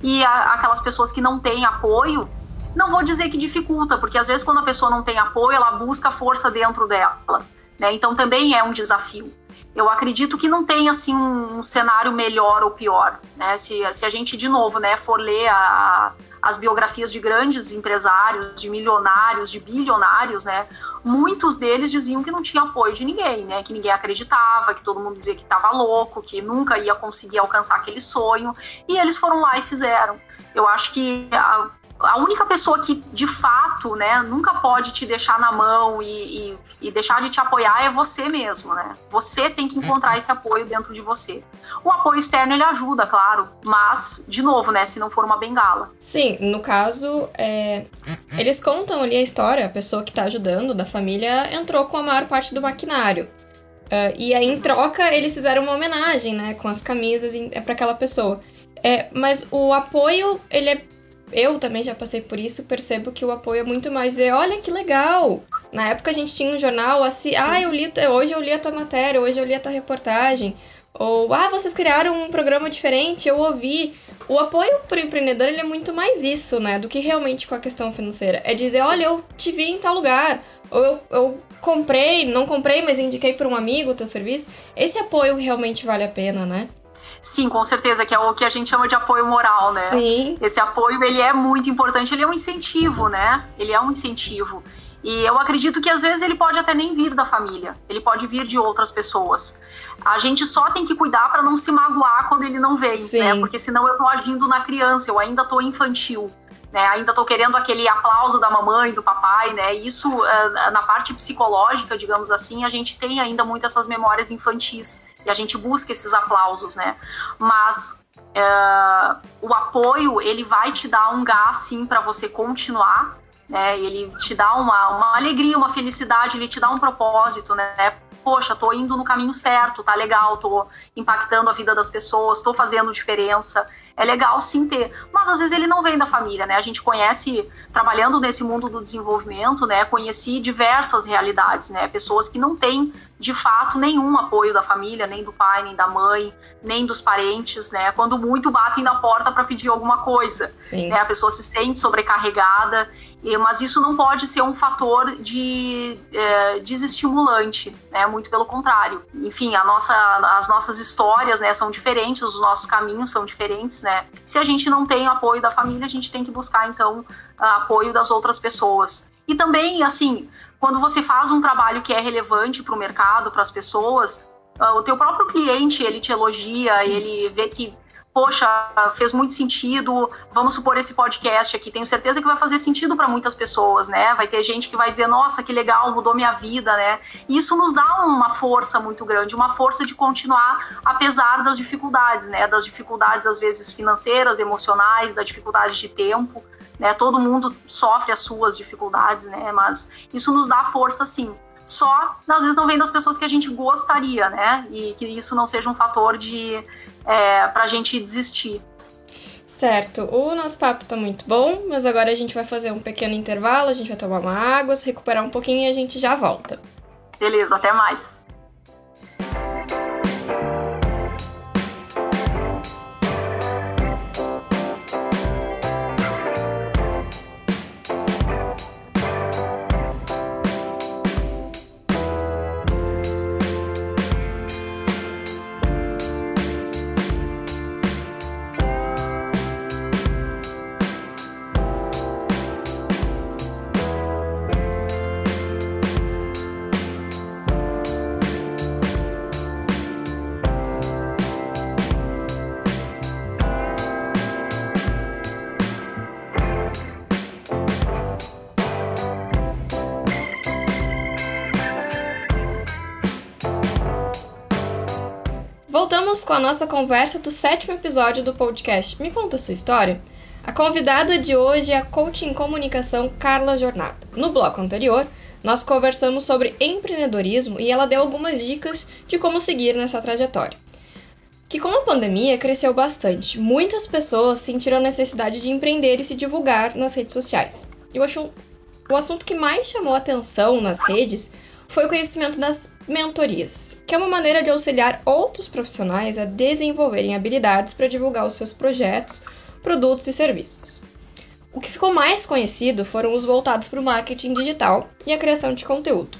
E a, aquelas pessoas que não têm apoio, não vou dizer que dificulta, porque às vezes quando a pessoa não tem apoio, ela busca força dentro dela. Né? Então, também é um desafio. Eu acredito que não tem assim um, cenário melhor ou pior. Né? Se, se a gente, de novo, né, for ler a, as biografias de grandes empresários, de milionários, de bilionários, né? Muitos deles diziam que não tinha apoio de ninguém, né? Que ninguém acreditava, que todo mundo dizia que estava louco, que nunca ia conseguir alcançar aquele sonho. E eles foram lá e fizeram. Eu acho que a, a única pessoa que de fato, né, nunca pode te deixar na mão e, e, e, deixar de te apoiar é você mesmo, né? Você tem que encontrar esse apoio dentro de você. O apoio externo ele ajuda, claro, mas de novo, né, se não for uma bengala. Sim, no caso, é, eles contam ali a história, a pessoa que tá ajudando da família entrou com a maior parte do maquinário. Uh, e aí, em troca, eles fizeram uma homenagem, né, com as camisas é para aquela pessoa. É, mas o apoio, ele é eu também já passei por isso, percebo que o apoio é muito mais dizer, olha que legal. Na época a gente tinha um jornal assim, ah, eu li, hoje eu li a tua matéria, hoje eu li a tua reportagem. Ou, ah, vocês criaram um programa diferente, eu ouvi. O apoio para o empreendedor ele é muito mais isso, né? Do que realmente com a questão financeira. É dizer, olha, eu te vi em tal lugar. Ou eu, eu comprei, não comprei, mas indiquei para um amigo o teu serviço. Esse apoio realmente vale a pena, né? Sim, com certeza, que é o que a gente chama de apoio moral, né? Sim. Esse apoio, ele é muito importante, ele é um incentivo, né? Ele é um incentivo. E eu acredito que às vezes ele pode até nem vir da família, ele pode vir de outras pessoas. A gente só tem que cuidar para não se magoar quando ele não vem, Sim. né? Porque senão eu tô agindo na criança, eu ainda tô infantil. Né, ainda estou querendo aquele aplauso da mamãe, do papai, né? Isso eh, na parte psicológica, digamos assim, a gente tem ainda muito essas memórias infantis e a gente busca esses aplausos, né? Mas é, o apoio ele vai te dar um gás sim para você continuar, né? Ele te dá uma, uma alegria, uma felicidade, ele te dá um propósito, né? Poxa, tô indo no caminho certo, tá legal, tô impactando a vida das pessoas, tô fazendo diferença é legal sim ter. Mas às vezes ele não vem da família, né? A gente conhece, trabalhando nesse mundo do desenvolvimento, né? Conheci diversas realidades, né? Pessoas que não têm, de fato, nenhum apoio da família, nem do pai, nem da mãe, nem dos parentes, né? Quando muito batem na porta para pedir alguma coisa. Né? A pessoa se sente sobrecarregada mas isso não pode ser um fator de é, desestimulante, né? Muito pelo contrário. Enfim, a nossa, as nossas histórias, né, são diferentes, os nossos caminhos são diferentes, né? Se a gente não tem apoio da família, a gente tem que buscar então apoio das outras pessoas. E também, assim, quando você faz um trabalho que é relevante para o mercado, para as pessoas, o teu próprio cliente ele te elogia, ele vê que poxa, fez muito sentido, vamos supor esse podcast aqui, tenho certeza que vai fazer sentido para muitas pessoas, né? Vai ter gente que vai dizer, nossa, que legal, mudou minha vida, né? E isso nos dá uma força muito grande, uma força de continuar apesar das dificuldades, né? Das dificuldades às vezes financeiras, emocionais, da dificuldade de tempo, né? Todo mundo sofre as suas dificuldades, né? Mas isso nos dá força sim só às vezes não vem das pessoas que a gente gostaria, né? E que isso não seja um fator de é, para a gente desistir. Certo, o nosso papo tá muito bom, mas agora a gente vai fazer um pequeno intervalo, a gente vai tomar uma água, se recuperar um pouquinho e a gente já volta. Beleza, até mais. Com a nossa conversa do sétimo episódio do podcast Me Conta Sua História? A convidada de hoje é a coach em comunicação Carla Jornada. No bloco anterior, nós conversamos sobre empreendedorismo e ela deu algumas dicas de como seguir nessa trajetória. Que com a pandemia cresceu bastante, muitas pessoas sentiram a necessidade de empreender e se divulgar nas redes sociais. Eu acho o assunto que mais chamou atenção nas redes foi o conhecimento das mentorias, que é uma maneira de auxiliar outros profissionais a desenvolverem habilidades para divulgar os seus projetos, produtos e serviços. O que ficou mais conhecido foram os voltados para o marketing digital e a criação de conteúdo,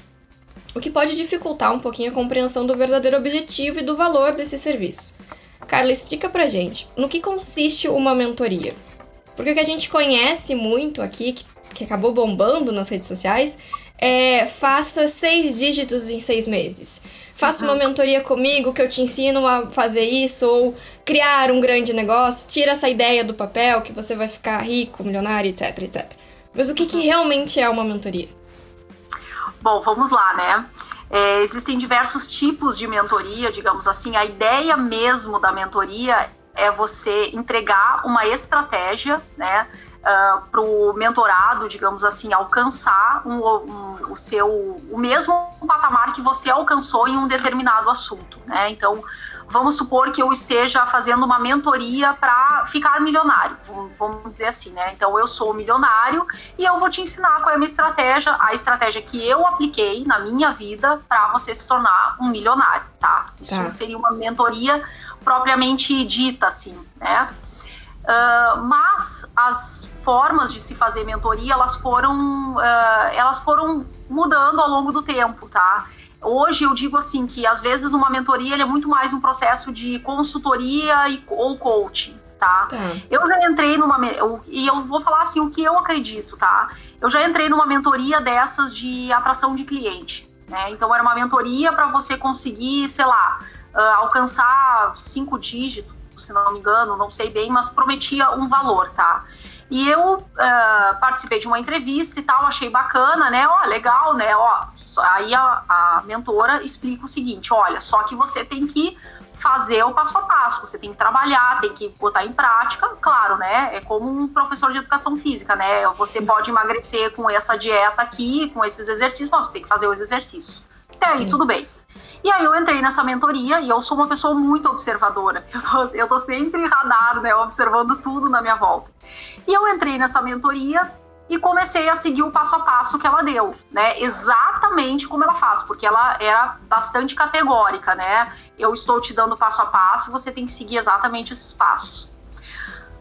o que pode dificultar um pouquinho a compreensão do verdadeiro objetivo e do valor desse serviço. Carla, explica pra gente no que consiste uma mentoria. Porque o que a gente conhece muito aqui, que, acabou bombando nas redes sociais, é faça seis dígitos em seis meses. Faça uhum. uma mentoria comigo que eu te ensino a fazer isso, ou criar um grande negócio, tira essa ideia do papel que você vai ficar rico, milionário, etc, etc. Mas o que, que realmente é uma mentoria? Bom, vamos lá, né? É, existem diversos tipos de mentoria, digamos assim. A ideia mesmo da mentoria é você entregar uma estratégia, né? Uh, ah, para o mentorado, digamos assim, alcançar um, um, o seu o mesmo patamar que você alcançou em um determinado assunto, né? Então, vamos supor que eu esteja fazendo uma mentoria para ficar milionário, vamos dizer assim, né? Então, eu sou milionário e eu vou te ensinar qual é a minha estratégia, a estratégia que eu apliquei na minha vida para você se tornar um milionário, tá? Isso tá. seria uma mentoria propriamente dita, assim, né? Uh, mas as formas de se fazer mentoria elas foram uh, elas foram mudando ao longo do tempo, tá? Hoje eu digo assim que às vezes uma mentoria é muito mais um processo de consultoria e, ou coaching, tá? tá? Eu já entrei numa e eu vou falar assim o que eu acredito, tá? Eu já entrei numa mentoria dessas de atração de cliente, né? Então era uma mentoria para você conseguir, sei lá, uh, alcançar cinco dígitos se não me engano, não sei bem, mas prometia um valor, tá? E eu uh, participei de uma entrevista e tal, achei bacana, né? Ó, legal, né? Ó, aí a, a mentora explica o seguinte: olha, só que você tem que fazer o passo a passo, você tem que trabalhar, tem que botar em prática, claro, né? É como um professor de educação física, né? Você pode emagrecer com essa dieta aqui, com esses exercícios, mas você tem que fazer os exercícios. Até aí, Sim. tudo bem. E aí eu entrei nessa mentoria e eu sou uma pessoa muito observadora. Eu tô, eu tô sempre radar, né, observando tudo na minha volta. E eu entrei nessa mentoria e comecei a seguir o passo a passo que ela deu, né? Exatamente como ela faz, porque ela era bastante categórica, né? Eu estou te dando passo a passo, você tem que seguir exatamente esses passos.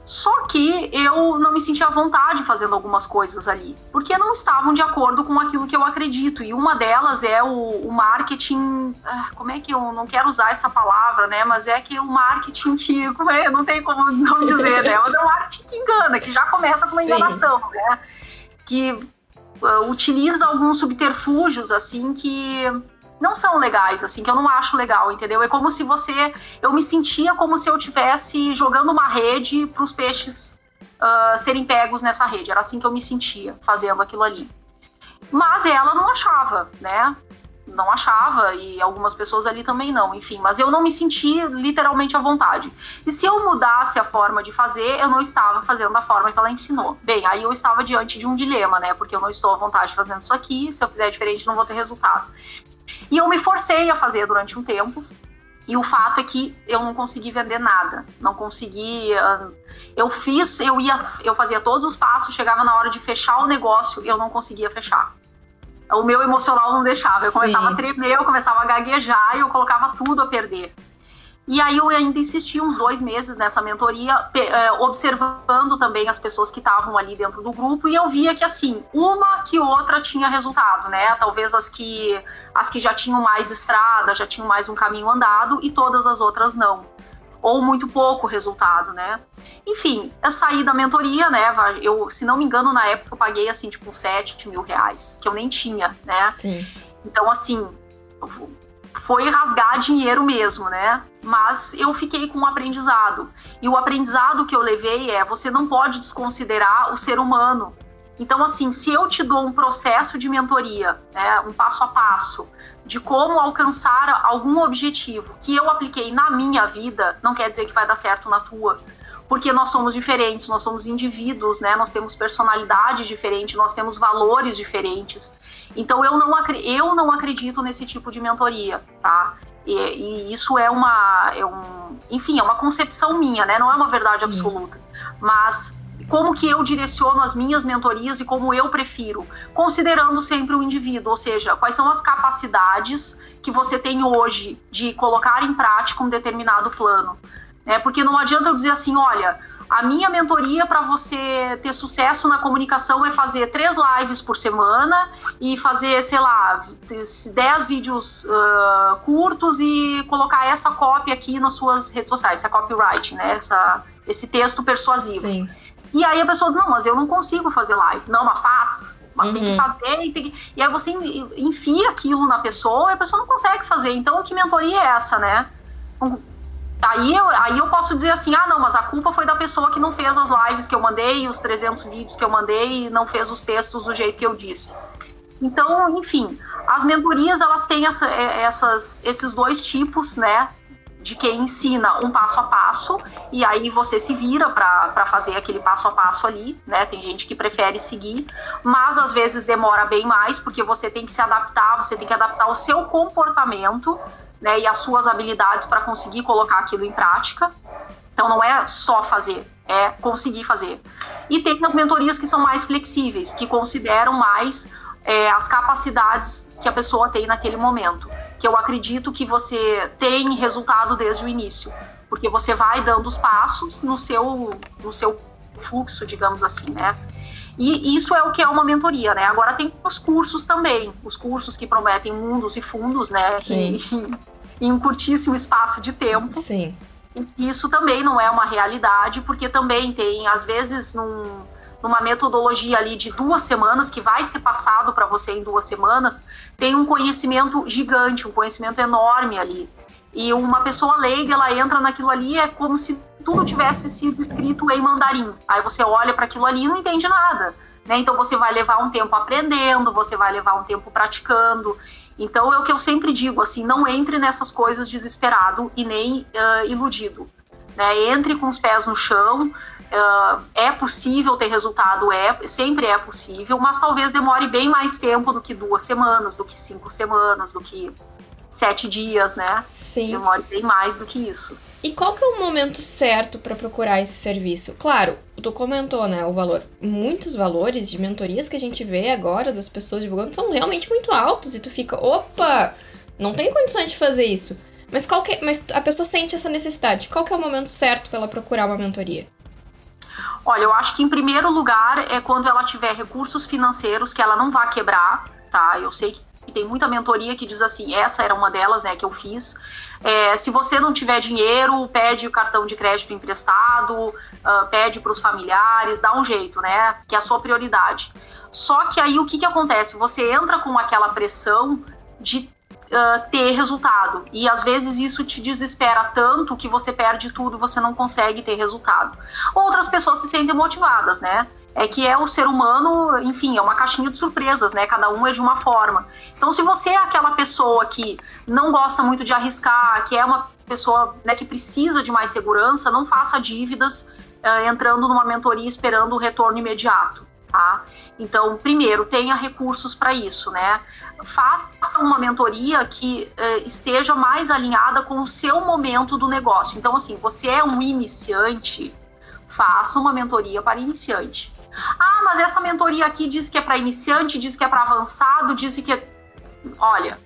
Só que eu não me sentia à vontade fazendo algumas coisas ali, porque não estavam de acordo com aquilo que eu acredito. E uma delas é o, o marketing. Ah, como é que eu não quero usar essa palavra, né? Mas é que o marketing que. É, não tem como não dizer, né? Mas é o marketing que engana, que já começa com uma enganação, Sim. né? Que uh, utiliza alguns subterfúgios, assim, que não são legais, assim, que eu não acho legal, entendeu? É como se você. Eu me sentia como se eu tivesse jogando uma rede para os peixes uh, serem pegos nessa rede. Era assim que eu me sentia fazendo aquilo ali. Mas ela não achava, né? Não achava, e algumas pessoas ali também não, enfim. Mas eu não me senti literalmente à vontade. E se eu mudasse a forma de fazer, eu não estava fazendo da forma que ela ensinou. Bem, aí eu estava diante de um dilema, né? Porque eu não estou à vontade fazendo isso aqui, se eu fizer diferente, não vou ter resultado. E eu me forcei a fazer durante um tempo. E o fato é que eu não consegui vender nada, não consegui. Eu fiz, eu ia, eu fazia todos os passos, chegava na hora de fechar o negócio, eu não conseguia fechar. O meu emocional não deixava. Eu começava Sim. a tremer, eu começava a gaguejar e eu colocava tudo a perder. E aí eu ainda insisti uns dois meses nessa mentoria, é, observando também as pessoas que estavam ali dentro do grupo, e eu via que assim, uma que outra tinha resultado, né? Talvez as que as que já tinham mais estrada, já tinham mais um caminho andado, e todas as outras não. Ou muito pouco resultado, né? Enfim, eu saí da mentoria, né? Eu, se não me engano, na época eu paguei assim, tipo, 7 mil reais, que eu nem tinha, né? Sim. Então, assim, foi rasgar dinheiro mesmo, né? Mas eu fiquei com um aprendizado. E o aprendizado que eu levei é: você não pode desconsiderar o ser humano Então, assim, se eu te dou um processo de mentoria, né, um passo a passo, de como alcançar algum objetivo que eu apliquei na minha vida, não quer dizer que vai dar certo na tua. Porque nós somos diferentes, nós somos indivíduos, né? Nós temos personalidade diferente, nós temos valores diferentes. Então eu não, eu não acredito nesse tipo de mentoria, tá? E, e isso é uma, é um, enfim, é uma concepção minha, né? Não é uma verdade absoluta. Mas como que eu direciono as minhas mentorias e como eu prefiro, considerando sempre o indivíduo, ou seja, quais são as capacidades que você tem hoje de colocar em prática um determinado plano. Né? Porque não adianta eu dizer assim, olha, a minha mentoria para você ter sucesso na comunicação é fazer três lives por semana e fazer, sei lá, dez vídeos uh, curtos e colocar essa cópia aqui nas suas redes sociais, essa copyright, né? Essa, esse texto persuasivo. Sim. E aí a pessoa diz, não, mas eu não consigo fazer live. Não, mas faz. Mas uhum. tem que uhum. fazer e, tem que... e aí você enfia aquilo na pessoa e a pessoa não consegue fazer. Então, que mentoria é essa, né? Aí eu, aí eu posso dizer assim, ah, não, mas a culpa foi da pessoa que não fez as lives que eu mandei, os 300 vídeos que eu mandei e não fez os textos do jeito que eu disse. Então, enfim, as mentorias, elas têm essa, é, essas, esses dois tipos, né, de quem ensina um passo a passo e aí você se vira para fazer aquele passo a passo ali, né? Tem gente que prefere seguir, mas às vezes demora bem mais porque você tem que se adaptar, você tem que adaptar o seu comportamento, né, e as suas habilidades para conseguir colocar aquilo em prática. Então não é só fazer, é conseguir fazer. E tem as mentorias que são mais flexíveis, que consideram mais é, as capacidades que a pessoa tem naquele momento que eu acredito que você tem resultado desde o início, porque você vai dando os passos no seu, no seu fluxo, digamos assim, né? E isso é o que é uma mentoria, né? Agora tem os cursos também, os cursos que prometem mundos e fundos, né? Em, em um curtíssimo espaço de tempo. Sim. Isso também não é uma realidade, porque também tem, às vezes, num, numa metodologia ali de duas semanas, que vai ser passado para você em duas semanas, tem um conhecimento gigante, um conhecimento enorme ali. E uma pessoa leiga, ela entra naquilo ali, é como se tudo tivesse sido escrito em mandarim. Aí você olha para aquilo ali e não entende nada. Né? Então você vai levar um tempo aprendendo, você vai levar um tempo praticando. Então é o que eu sempre digo, assim, não entre nessas coisas desesperado e nem uh, iludido. Né? Entre com os pés no chão, Uh, é possível ter resultado, é, sempre é possível, mas talvez demore bem mais tempo do que duas semanas, do que cinco semanas, do que sete dias, né? Sim. Demore bem mais do que isso. E qual que é o momento certo para procurar esse serviço? Claro, tu comentou, né, o valor. Muitos valores de mentorias que a gente vê agora das pessoas divulgando são realmente muito altos e tu fica, opa, não tem condições de fazer isso. Mas qual que, é, mas a pessoa sente essa necessidade. Qual que é o momento certo para ela procurar uma mentoria? Olha, eu acho que em primeiro lugar é quando ela tiver recursos financeiros que ela não vá quebrar, tá? Eu sei que tem muita mentoria que diz assim, essa era uma delas, né, que eu fiz. É, se você não tiver dinheiro, pede o cartão de crédito emprestado, uh, pede para os familiares, dá um jeito, né? Que é a sua prioridade. Só que aí o que, que acontece? Você entra com aquela pressão de uh, ter resultado. E às vezes isso te desespera tanto que você perde tudo, você não consegue ter resultado. Outras pessoas se sentem motivadas, né? É que é o ser humano, enfim, é uma caixinha de surpresas, né? Cada um é de uma forma. Então, se você é aquela pessoa que não gosta muito de arriscar, que é uma pessoa né, que precisa de mais segurança, não faça dívidas uh, entrando numa mentoria esperando o retorno imediato, tá? Então, primeiro, tenha recursos para isso, né? faça uma mentoria que eh, esteja mais alinhada com o seu momento do negócio. Então, assim, você é um iniciante, faça uma mentoria para iniciante. Ah, mas essa mentoria aqui diz que é para iniciante, diz que é para avançado, diz que é. Olha,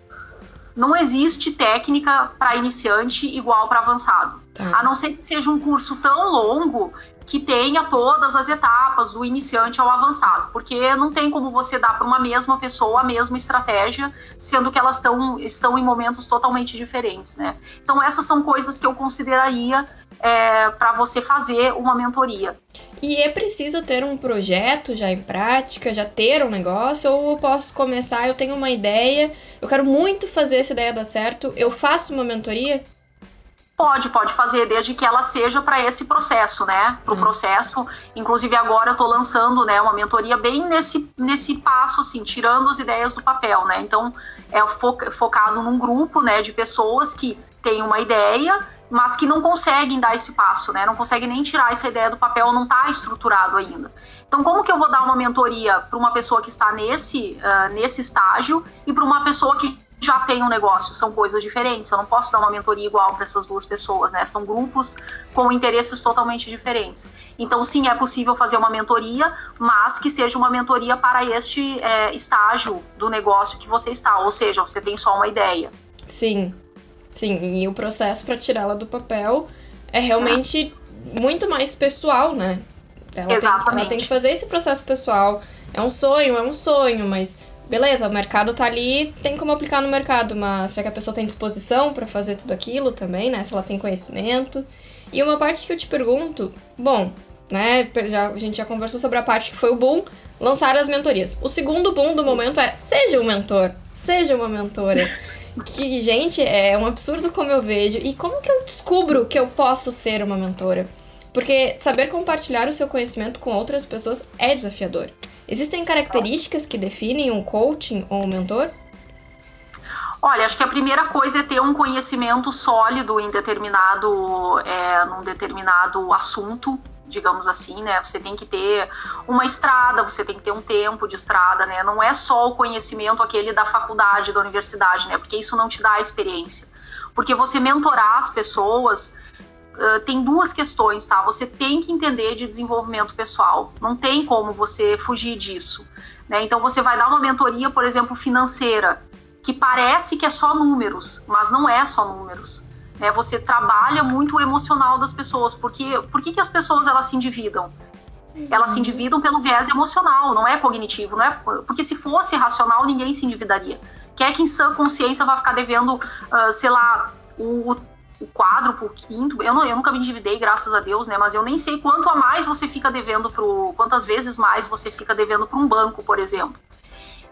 não existe técnica para iniciante igual para avançado. Tá. A não ser que seja um curso tão longo que tenha todas as etapas do iniciante ao avançado, porque não tem como você dar para uma mesma pessoa a mesma estratégia, sendo que elas tão, estão em momentos totalmente diferentes, né? Então essas são coisas que eu consideraria é, para você fazer uma mentoria. E é preciso ter um projeto já em prática, já ter um negócio, ou eu posso começar, eu tenho uma ideia, eu quero muito fazer essa ideia dar certo, eu faço uma mentoria? Pode, pode fazer, desde que ela seja para esse processo, né? Para o hum. processo. Inclusive, agora eu estou lançando né, uma mentoria bem nesse, nesse passo, assim, tirando as ideias do papel, né? Então, é focado num grupo né, de pessoas que têm uma ideia, mas que não conseguem dar esse passo, né? Não conseguem nem tirar essa ideia do papel, não está estruturado ainda. Então, como que eu vou dar uma mentoria para uma pessoa que está nesse, uh, nesse estágio e para uma pessoa que já tem um negócio, são coisas diferentes. Eu não posso dar uma mentoria igual para essas duas pessoas, né? São grupos com interesses totalmente diferentes. Então, sim, é possível fazer uma mentoria, mas que seja uma mentoria para este é, estágio do negócio que você está, ou seja, você tem só uma ideia. Sim, sim. E o processo para tirá-la do papel é realmente é. muito mais pessoal, né? Ela Exatamente. Tem, ela tem que fazer esse processo pessoal. É um sonho, é um sonho, mas beleza, o mercado tá ali, tem como aplicar no mercado, mas será que a pessoa tem disposição para fazer tudo aquilo também, né? Se ela tem conhecimento. E uma parte que eu te pergunto, bom, né, já, a gente já conversou sobre a parte que foi o boom, lançar as mentorias. O segundo boom do momento é seja um mentor, seja uma mentora. que, gente, é um absurdo como eu vejo. E como que eu descubro que eu posso ser uma mentora? Porque saber compartilhar o seu conhecimento com outras pessoas é desafiador. Existem características que definem um coaching ou um mentor? Olha, acho que a primeira coisa é ter um conhecimento sólido em determinado, é, num determinado assunto, digamos assim, né? Você tem que ter uma estrada, você tem que ter um tempo de estrada, né? Não é só o conhecimento aquele da faculdade, da universidade, né? Porque isso não te dá experiência. Porque você mentorar as pessoas, tem duas questões, tá? Você tem que entender de desenvolvimento pessoal. Não tem como você fugir disso. Né? Então você vai dar uma mentoria, por exemplo, financeira, que parece que é só números, mas não é só números. Né? Você trabalha muito o emocional das pessoas. Porque por que, que as pessoas elas se endividam? Elas se uhum. endividam pelo viés emocional, não é cognitivo, não é? Porque se fosse racional, ninguém se endividaria. Quem é que em sã consciência vai ficar devendo, uh, sei lá, o, o quádruplo, o quinto. Eu, não, eu nunca me endividei, graças a Deus, né? Mas eu nem sei quanto a mais você fica devendo pro. quantas vezes mais você fica devendo para um banco, por exemplo.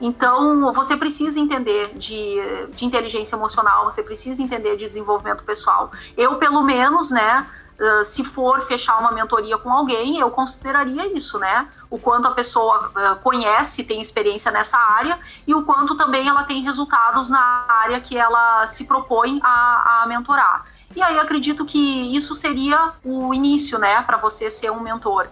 Então, você precisa entender de, de inteligência emocional, você precisa entender de desenvolvimento pessoal. Eu, pelo menos, né, Uh, se for fechar uma mentoria com alguém, eu consideraria isso, né? O quanto a pessoa uh, conhece, tem experiência nessa área e o quanto também ela tem resultados na área que ela se propõe a, a mentorar. E aí acredito que isso seria o início, né, para você ser um mentor.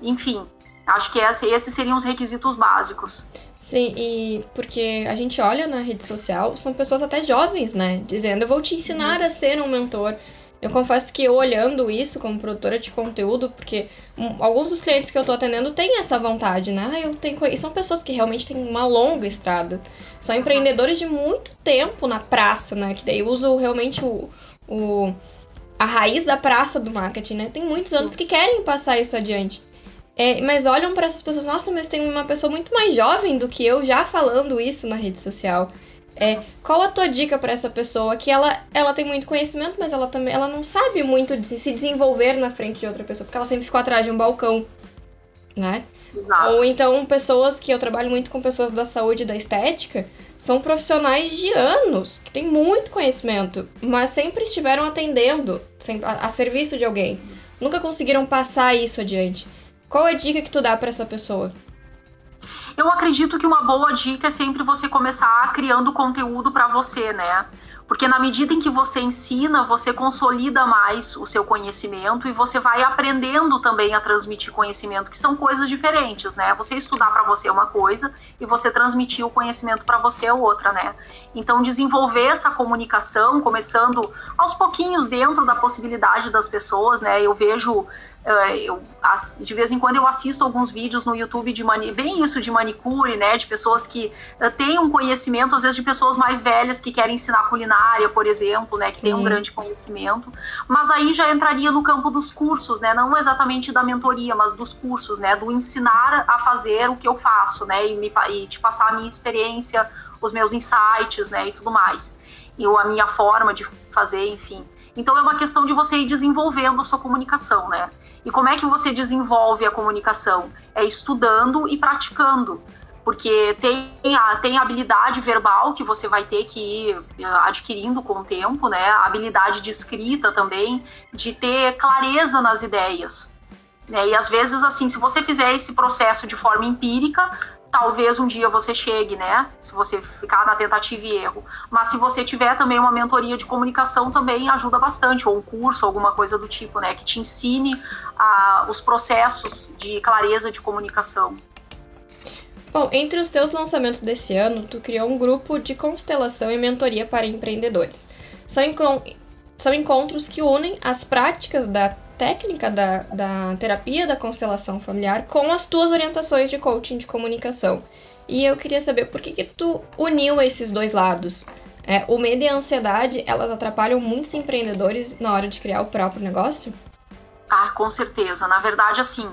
Enfim, acho que esse, esses seriam os requisitos básicos. Sim, e porque a gente olha na rede social, são pessoas até jovens, né? Dizendo, eu vou te ensinar a ser um mentor. Eu confesso que eu olhando isso como produtora de conteúdo, porque alguns dos clientes que eu tô atendendo têm essa vontade, né? Ah, eu tenho. E são pessoas que realmente têm uma longa estrada. São empreendedores de muito tempo na praça, né? Que daí usam realmente o, o, a raiz da praça do marketing, né? Tem muitos anos que querem passar isso adiante. É, mas olham para essas pessoas, nossa, mas tem uma pessoa muito mais jovem do que eu já falando isso na rede social. É, qual a tua dica para essa pessoa que ela, ela tem muito conhecimento, mas ela também ela não sabe muito de se desenvolver na frente de outra pessoa, porque ela sempre ficou atrás de um balcão, né? Exato. Ou então pessoas que eu trabalho muito com pessoas da saúde e da estética, são profissionais de anos, que têm muito conhecimento, mas sempre estiveram atendendo a, a serviço de alguém. Nunca conseguiram passar isso adiante. Qual a dica que tu dá para essa pessoa? Eu acredito que uma boa dica é sempre você começar criando conteúdo para você, né? Porque na medida em que você ensina, você consolida mais o seu conhecimento e você vai aprendendo também a transmitir conhecimento, que são coisas diferentes, né? Você estudar para você é uma coisa e você transmitir o conhecimento para você é outra, né? Então desenvolver essa comunicação, começando aos pouquinhos dentro da possibilidade das pessoas, né? Eu vejo eu, de vez em quando eu assisto alguns vídeos no YouTube de mani, bem isso de manicure, né, de pessoas que uh, têm um conhecimento, às vezes de pessoas mais velhas que querem ensinar culinária, por exemplo, né, que têm um grande conhecimento, mas aí já entraria no campo dos cursos, né, não exatamente da mentoria, mas dos cursos, né, do ensinar a fazer o que eu faço, né, e, me, e te passar a minha experiência, os meus insights, né, e tudo mais, e a minha forma de fazer, enfim. Então é uma questão de você ir desenvolvendo a sua comunicação, né? E como é que você desenvolve a comunicação? É estudando e praticando. porque tem a, tem a habilidade verbal que você vai ter que ir eh, adquirindo com o tempo, né? A habilidade de escrita também, de ter clareza nas ideias. Né? E às vezes, assim, se você fizer esse processo de forma empírica, talvez um dia você chegue, né? Se você ficar na tentativa e erro. Mas se você tiver também uma mentoria de comunicação, também ajuda bastante, ou um curso, alguma coisa do tipo, né? Que te ensine a, os processos de clareza de comunicação. Bom, entre os teus lançamentos desse ano, tu criou um grupo de constelação e mentoria para empreendedores. São, são encontros que unem as práticas da técnica da, da terapia da constelação familiar com as tuas orientações de coaching de comunicação. E eu queria saber por que, que tu uniu esses dois lados. É, o medo e a ansiedade, elas atrapalham muitos empreendedores na hora de criar o próprio negócio? Ah, com certeza. Na verdade, assim,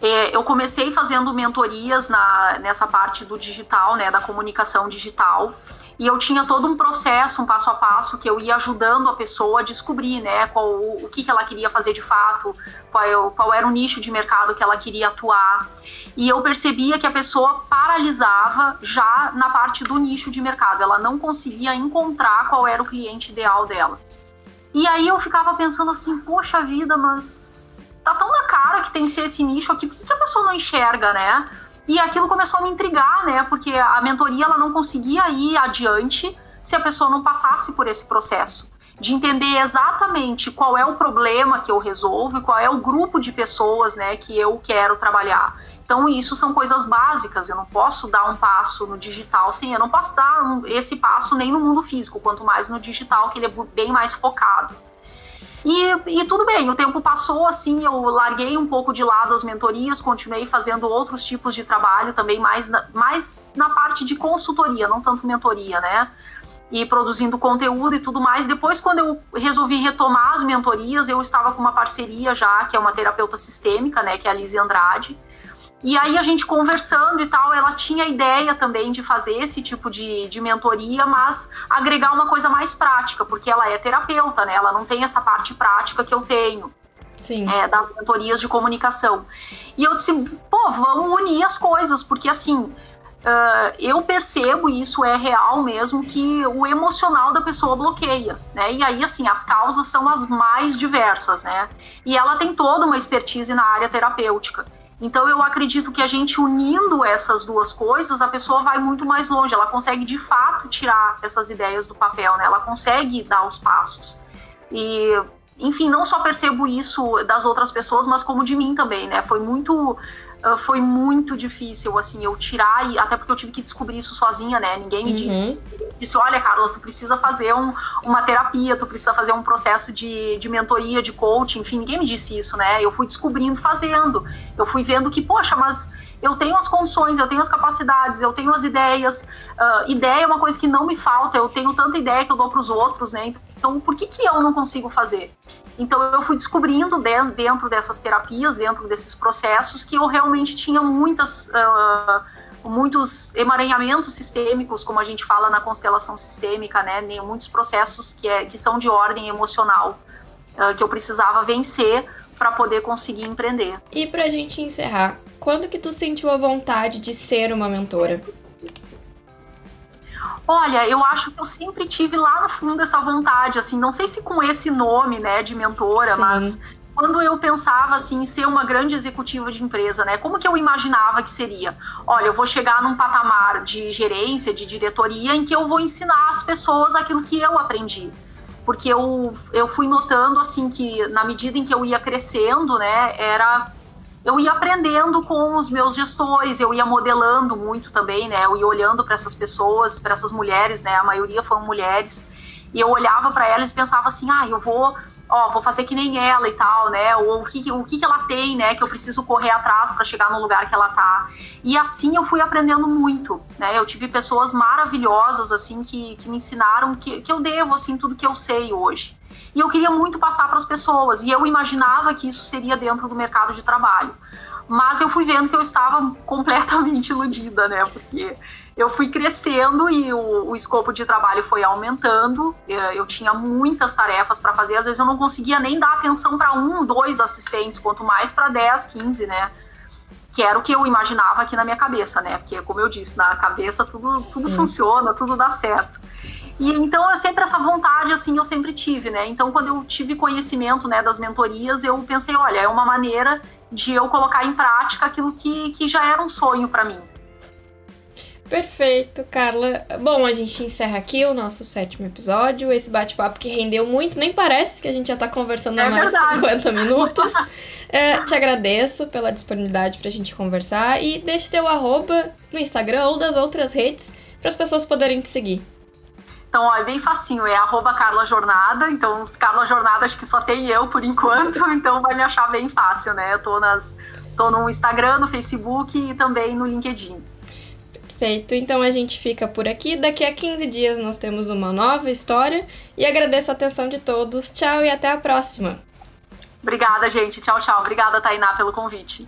é, eu comecei fazendo mentorias na, nessa parte do digital, né, da comunicação digital e eu tinha todo um processo, um passo a passo que eu ia ajudando a pessoa a descobrir, né, qual, o que, que ela queria fazer de fato, qual, qual era o nicho de mercado que ela queria atuar. E eu percebia que a pessoa paralisava já na parte do nicho de mercado, ela não conseguia encontrar qual era o cliente ideal dela. E aí eu ficava pensando assim, poxa vida, mas tá tão na cara que tem que ser esse nicho aqui, por que, que a pessoa não enxerga, né? E aquilo começou a me intrigar, né? Porque a mentoria ela não conseguia ir adiante se a pessoa não passasse por esse processo de entender exatamente qual é o problema que eu resolvo e qual é o grupo de pessoas, né, que eu quero trabalhar. Então, isso são coisas básicas. Eu não posso dar um passo no digital sem, eu não posso dar um, esse passo nem no mundo físico, quanto mais no digital, que ele é bem mais focado. E, e tudo bem, o tempo passou, assim, eu larguei um pouco de lado as mentorias, continuei fazendo outros tipos de trabalho também, mais na, mais na parte de consultoria, não tanto mentoria, né? E produzindo conteúdo e tudo mais. Depois, quando eu resolvi retomar as mentorias, eu estava com uma parceria já, que é uma terapeuta sistêmica, né, que é a Lise Andrade. E aí a gente conversando e tal, ela tinha a ideia também de fazer esse tipo de, de mentoria, mas agregar uma coisa mais prática, porque ela é terapeuta, né? Ela não tem essa parte prática que eu tenho. Sim. É, das mentorias de comunicação. E eu disse, pô, vamos unir as coisas, porque assim, Uh, eu percebo, e isso é real mesmo, que o emocional da pessoa bloqueia, né? E aí, assim, as causas são as mais diversas, né? E ela tem toda uma expertise na área terapêutica. Então eu acredito que a gente unindo essas duas coisas, a pessoa vai muito mais longe, ela consegue de fato tirar essas ideias do papel, né? Ela consegue dar os passos. E enfim, não só percebo isso das outras pessoas, mas como de mim também, né? Foi muito uh, foi muito difícil, assim, eu tirar, e até porque eu tive que descobrir isso sozinha, né? Ninguém me uhum. disse. Disse, olha, Carla, tu precisa fazer um, uma terapia, tu precisa fazer um processo de, de mentoria, de coaching, enfim, ninguém me disse isso, né? Eu fui descobrindo fazendo. Eu fui vendo que, poxa, mas eu tenho as condições, eu tenho as capacidades, eu tenho as ideias. Uh, ideia é uma coisa que não me falta, eu tenho tanta ideia que eu dou para os outros, né? Então, por que, que eu não consigo fazer? Então, eu fui descobrindo dentro dessas terapias, dentro desses processos, que eu realmente tinha muitas. Uh, muitos emaranhamentos sistêmicos, como a gente fala na constelação sistêmica, né? Muitos processos que, é, que são de ordem emocional uh, que eu precisava vencer para poder conseguir empreender. E para a gente encerrar, quando que tu sentiu a vontade de ser uma mentora? Olha, eu acho que eu sempre tive lá no fundo essa vontade, assim, não sei se com esse nome, né, de mentora, Sim. mas quando eu pensava assim em ser uma grande executiva de empresa, né? Como que eu imaginava que seria? Olha, eu vou chegar num patamar de gerência, de diretoria, em que eu vou ensinar as pessoas aquilo que eu aprendi. Porque eu, eu fui notando assim que na medida em que eu ia crescendo, né, era eu ia aprendendo com os meus gestores, eu ia modelando muito também, né? Eu ia olhando para essas pessoas, para essas mulheres, né? A maioria foram mulheres, e eu olhava para elas e pensava assim: ah, eu vou, ó, vou fazer que nem ela e tal, né? Ou o que, o que, ela tem, né? Que eu preciso correr atrás para chegar no lugar que ela tá. E assim eu fui aprendendo muito, né? Eu tive pessoas maravilhosas, assim, que, que me ensinaram que, que eu devo, assim, tudo que eu sei hoje. E eu queria muito passar para as pessoas, e eu imaginava que isso seria dentro do mercado de trabalho. Mas eu fui vendo que eu estava completamente iludida, né? Porque eu fui crescendo e o, o escopo de trabalho foi aumentando. Eu, eu tinha muitas tarefas para fazer, às vezes eu não conseguia nem dar atenção para um, dois assistentes, quanto mais para 10, 15, né? que era o que eu imaginava aqui na minha cabeça, né? Porque, como eu disse, na cabeça tudo, tudo funciona, tudo dá certo. E então eu sempre essa vontade assim eu sempre tive, né? Então quando eu tive conhecimento, né, das mentorias, eu pensei, olha, é uma maneira de eu colocar em prática aquilo que, que já era um sonho para mim. Perfeito, Carla. Bom, a gente encerra aqui o nosso sétimo episódio. Esse bate-papo que rendeu muito, nem parece que a gente já tá conversando há é mais de 50 minutos. é, te agradeço pela disponibilidade pra gente conversar e deixa o teu arroba no Instagram ou das outras redes para as pessoas poderem te seguir. Então, ó, é bem facinho, é arroba Carla Jornada. Então, Carla Jornada acho que só tem eu por enquanto, então vai me achar bem fácil, né? Eu tô, nas, tô no Instagram, no Facebook e também no LinkedIn. Perfeito, então a gente fica por aqui. Daqui a 15 dias nós temos uma nova história e agradeço a atenção de todos. Tchau e até a próxima. Obrigada, gente. Tchau, tchau. Obrigada, Tainá, pelo convite.